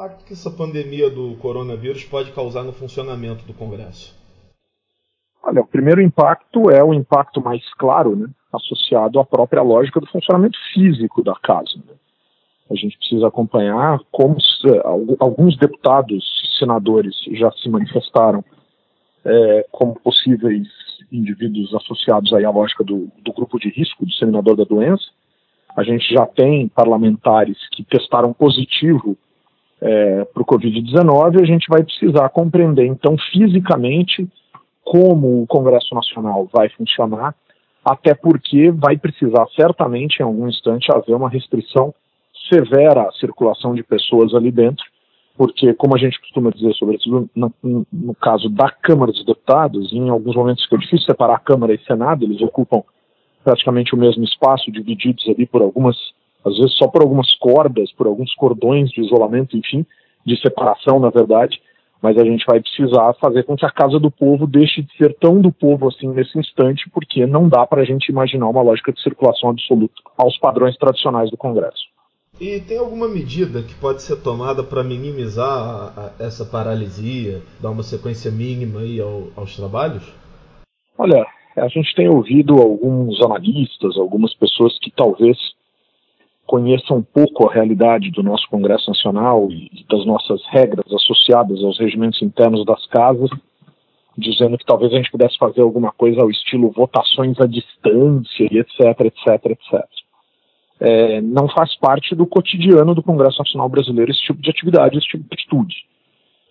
impacto que essa pandemia do coronavírus pode causar no funcionamento do Congresso? Olha, o primeiro impacto é o impacto mais claro, né, associado à própria lógica do funcionamento físico da casa. Né? A gente precisa acompanhar como alguns deputados e senadores já se manifestaram é, como possíveis indivíduos associados aí à lógica do, do grupo de risco, disseminador da doença. A gente já tem parlamentares que testaram positivo é, para o Covid-19 e a gente vai precisar compreender, então, fisicamente, como o Congresso Nacional vai funcionar, até porque vai precisar certamente, em algum instante, haver uma restrição severa à circulação de pessoas ali dentro, porque, como a gente costuma dizer, sobretudo no, no caso da Câmara dos Deputados, em alguns momentos fica difícil separar Câmara e Senado, eles ocupam praticamente o mesmo espaço, divididos ali por algumas, às vezes só por algumas cordas, por alguns cordões de isolamento, enfim, de separação, na verdade, mas a gente vai precisar fazer com que a Casa do Povo deixe de ser tão do povo assim nesse instante, porque não dá para a gente imaginar uma lógica de circulação absoluta aos padrões tradicionais do Congresso. E tem alguma medida que pode ser tomada para minimizar a, a, essa paralisia, dar uma sequência mínima aí ao, aos trabalhos? Olha, a gente tem ouvido alguns analistas, algumas pessoas que talvez conheçam um pouco a realidade do nosso Congresso Nacional e das nossas regras associadas aos regimentos internos das casas, dizendo que talvez a gente pudesse fazer alguma coisa ao estilo votações à distância e etc, etc, etc é, não faz parte do cotidiano do Congresso Nacional Brasileiro esse tipo de atividade, esse tipo de atitude.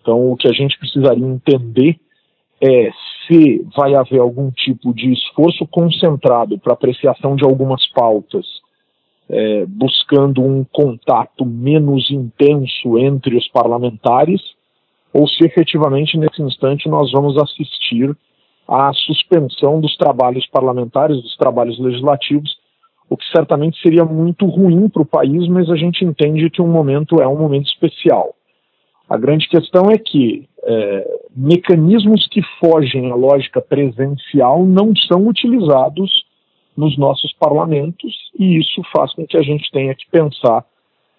Então, o que a gente precisaria entender é se vai haver algum tipo de esforço concentrado para apreciação de algumas pautas, é, buscando um contato menos intenso entre os parlamentares, ou se efetivamente nesse instante nós vamos assistir à suspensão dos trabalhos parlamentares, dos trabalhos legislativos, o que certamente seria muito ruim para o país, mas a gente entende que um momento é um momento especial. A grande questão é que é, mecanismos que fogem à lógica presencial não são utilizados nos nossos parlamentos e isso faz com que a gente tenha que pensar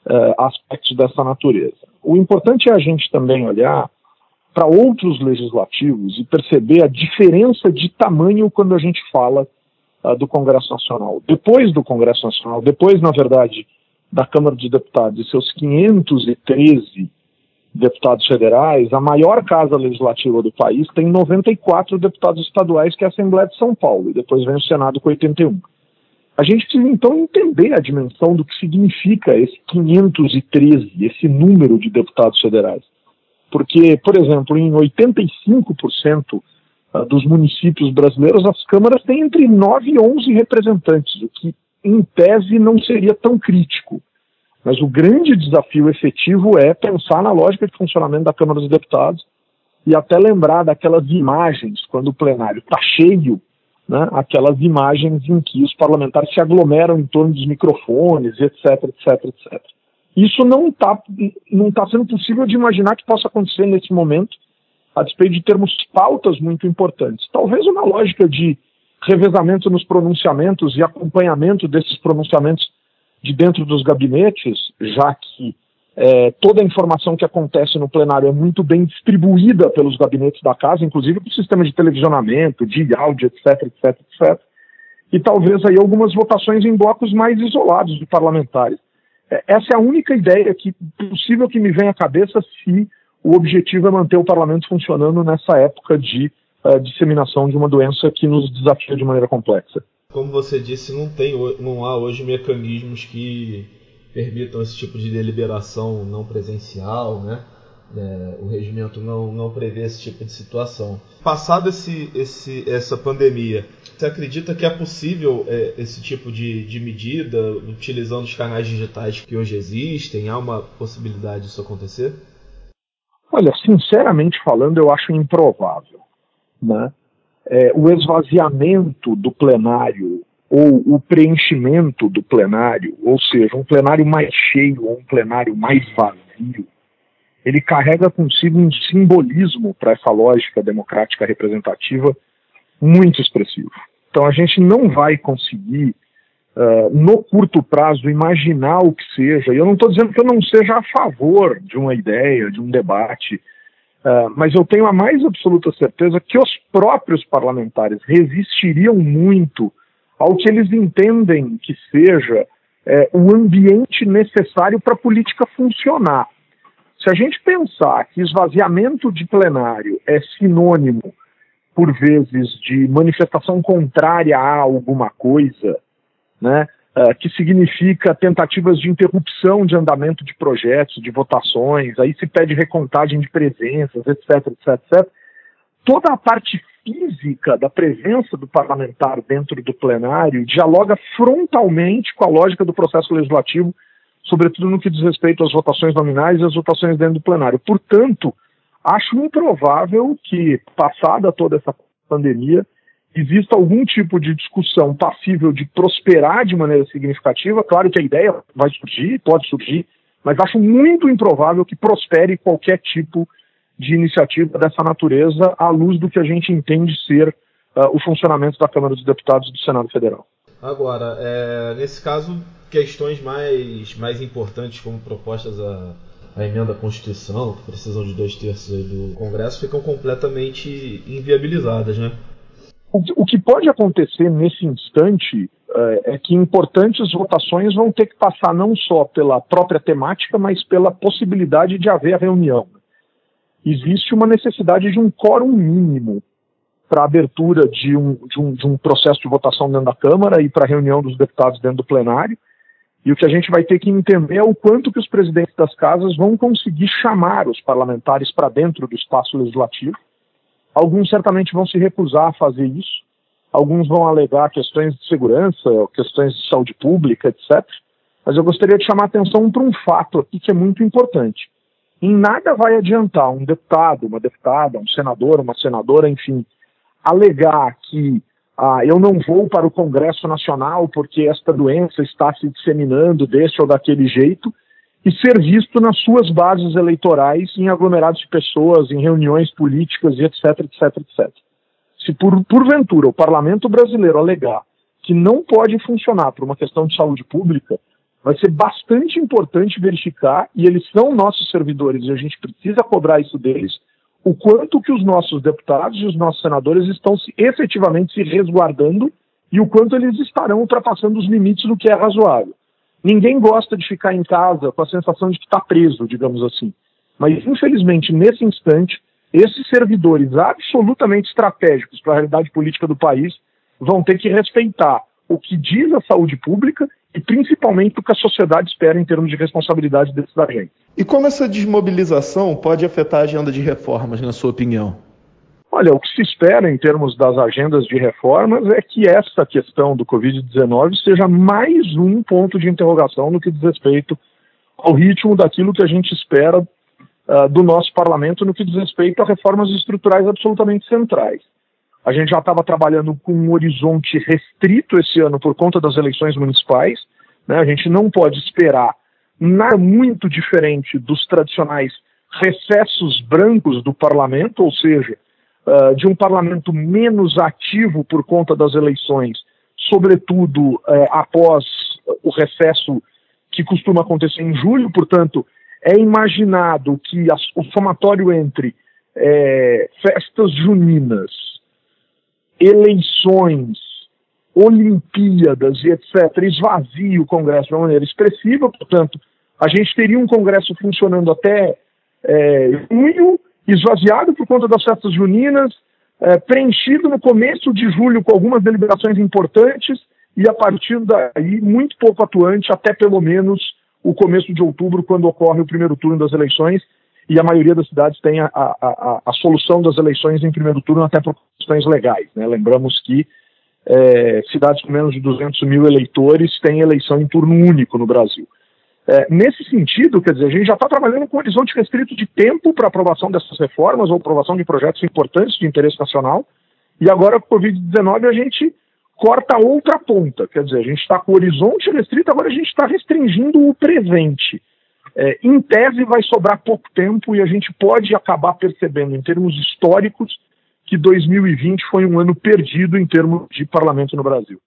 é, aspectos dessa natureza. O importante é a gente também olhar para outros legislativos e perceber a diferença de tamanho quando a gente fala uh, do Congresso Nacional. Depois do Congresso Nacional, depois, na verdade, da Câmara dos Deputados e seus 513 deputados federais, a maior casa legislativa do país tem 94 deputados estaduais, que é a Assembleia de São Paulo, e depois vem o Senado com 81. A gente precisa então entender a dimensão do que significa esse 513, esse número de deputados federais. Porque, por exemplo, em 85% uh, dos municípios brasileiros, as câmaras têm entre 9 e 11 representantes, o que, em tese, não seria tão crítico. Mas o grande desafio efetivo é pensar na lógica de funcionamento da Câmara dos Deputados e até lembrar daquelas imagens, quando o plenário está cheio, né, aquelas imagens em que os parlamentares se aglomeram em torno dos microfones, etc, etc, etc. Isso não está não tá sendo possível de imaginar que possa acontecer nesse momento, a despeito de termos pautas muito importantes. Talvez uma lógica de revezamento nos pronunciamentos e acompanhamento desses pronunciamentos de dentro dos gabinetes, já que é, toda a informação que acontece no plenário é muito bem distribuída pelos gabinetes da casa, inclusive para o sistema de televisionamento, de áudio, etc, etc, etc. E talvez aí algumas votações em blocos mais isolados de parlamentares. É, essa é a única ideia que possível que me vem à cabeça se o objetivo é manter o parlamento funcionando nessa época de uh, disseminação de uma doença que nos desafia de maneira complexa. Como você disse, não, tem, não há hoje mecanismos que permitam esse tipo de deliberação não presencial, né? É, o regimento não, não prevê esse tipo de situação. Passado esse, esse, essa pandemia, você acredita que é possível é, esse tipo de, de medida utilizando os canais digitais que hoje existem? Há uma possibilidade disso acontecer? Olha, sinceramente falando, eu acho improvável. Né? É, o esvaziamento do plenário ou o preenchimento do plenário, ou seja, um plenário mais cheio ou um plenário mais vazio, ele carrega consigo um simbolismo para essa lógica democrática representativa muito expressivo. Então a gente não vai conseguir uh, no curto prazo, imaginar o que seja. E eu não estou dizendo que eu não seja a favor de uma ideia, de um debate, uh, mas eu tenho a mais absoluta certeza que os próprios parlamentares resistiriam muito ao que eles entendem que seja é, o ambiente necessário para a política funcionar. Se a gente pensar que esvaziamento de plenário é sinônimo, por vezes, de manifestação contrária a alguma coisa, né, uh, que significa tentativas de interrupção de andamento de projetos, de votações, aí se pede recontagem de presenças, etc, etc, etc. Toda a parte física da presença do parlamentar dentro do plenário dialoga frontalmente com a lógica do processo legislativo, sobretudo no que diz respeito às votações nominais e às votações dentro do plenário. Portanto, acho improvável que, passada toda essa pandemia, exista algum tipo de discussão passível de prosperar de maneira significativa. Claro que a ideia vai surgir, pode surgir, mas acho muito improvável que prospere qualquer tipo de iniciativa dessa natureza à luz do que a gente entende ser uh, o funcionamento da Câmara dos Deputados e do Senado Federal. Agora, é, nesse caso, questões mais, mais importantes como propostas a, a emenda à Constituição, que precisam de dois terços do Congresso, ficam completamente inviabilizadas, né? O, que pode acontecer nesse instante é, é que importantes votações vão ter que passar não só pela própria temática, mas pela possibilidade de haver a reunião existe uma necessidade de um quórum mínimo para a abertura de um, de, um, de um processo de votação dentro da Câmara e para a reunião dos deputados dentro do plenário. E o que a gente vai ter que entender é o quanto que os presidentes das casas vão conseguir chamar os parlamentares para dentro do espaço legislativo. Alguns certamente vão se recusar a fazer isso, alguns vão alegar questões de segurança, questões de saúde pública, etc. Mas eu gostaria de chamar a atenção para um fato aqui que é muito importante. Em nada vai adiantar um deputado, uma deputada, um senador, uma senadora, enfim, alegar que ah, eu não vou para o Congresso Nacional porque esta doença está se disseminando deste ou daquele jeito e ser visto nas suas bases eleitorais em aglomerados de pessoas, em reuniões políticas e etc, etc, etc. Se por, porventura o parlamento brasileiro alegar que não pode funcionar por uma questão de saúde pública, vai ser bastante importante verificar, e eles são nossos servidores e a gente precisa cobrar isso deles, o quanto que os nossos deputados e os nossos senadores estão se, efetivamente se resguardando e o quanto eles estarão ultrapassando os limites do que é razoável. Ninguém gosta de ficar em casa com a sensação de que está preso, digamos assim. Mas, infelizmente, nesse instante, esses servidores absolutamente estratégicos para a realidade política do país vão ter que respeitar o que diz a saúde pública e principalmente o que a sociedade espera em termos de responsabilidade desses agentes. E como essa desmobilização pode afetar a agenda de reformas, na sua opinião? Olha, o que se espera em termos das agendas de reformas é que essa questão do Covid-19 seja mais um ponto de interrogação no que diz respeito ao ritmo daquilo que a gente espera uh, do nosso parlamento no que diz respeito a reformas estruturais absolutamente centrais. A gente já estava trabalhando com um horizonte restrito esse ano por conta das eleições municipais. Né? A gente não pode esperar nada muito diferente dos tradicionais recessos brancos do parlamento, ou seja, uh, de um parlamento menos ativo por conta das eleições, sobretudo uh, após o recesso que costuma acontecer em julho. Portanto, é imaginado que as, o somatório entre é, festas juninas, eleições, Olimpíadas e etc., esvazie o Congresso de uma maneira expressiva, portanto, a gente teria um Congresso funcionando até é, junho, esvaziado por conta das festas juninas, é, preenchido no começo de julho com algumas deliberações importantes e a partir daí muito pouco atuante até pelo menos o começo de outubro, quando ocorre o primeiro turno das eleições, e a maioria das cidades tem a, a, a, a solução das eleições em primeiro turno até por questões legais. Né? Lembramos que é, cidades com menos de 200 mil eleitores têm eleição em turno único no Brasil. É, nesse sentido, quer dizer, a gente já está trabalhando com um horizonte restrito de tempo para aprovação dessas reformas ou aprovação de projetos importantes de interesse nacional, e agora com o Covid-19 a gente corta outra ponta, quer dizer, a gente está com o horizonte restrito, agora a gente está restringindo o presente. É, em tese, vai sobrar pouco tempo e a gente pode acabar percebendo, em termos históricos, que 2020 foi um ano perdido em termos de parlamento no Brasil.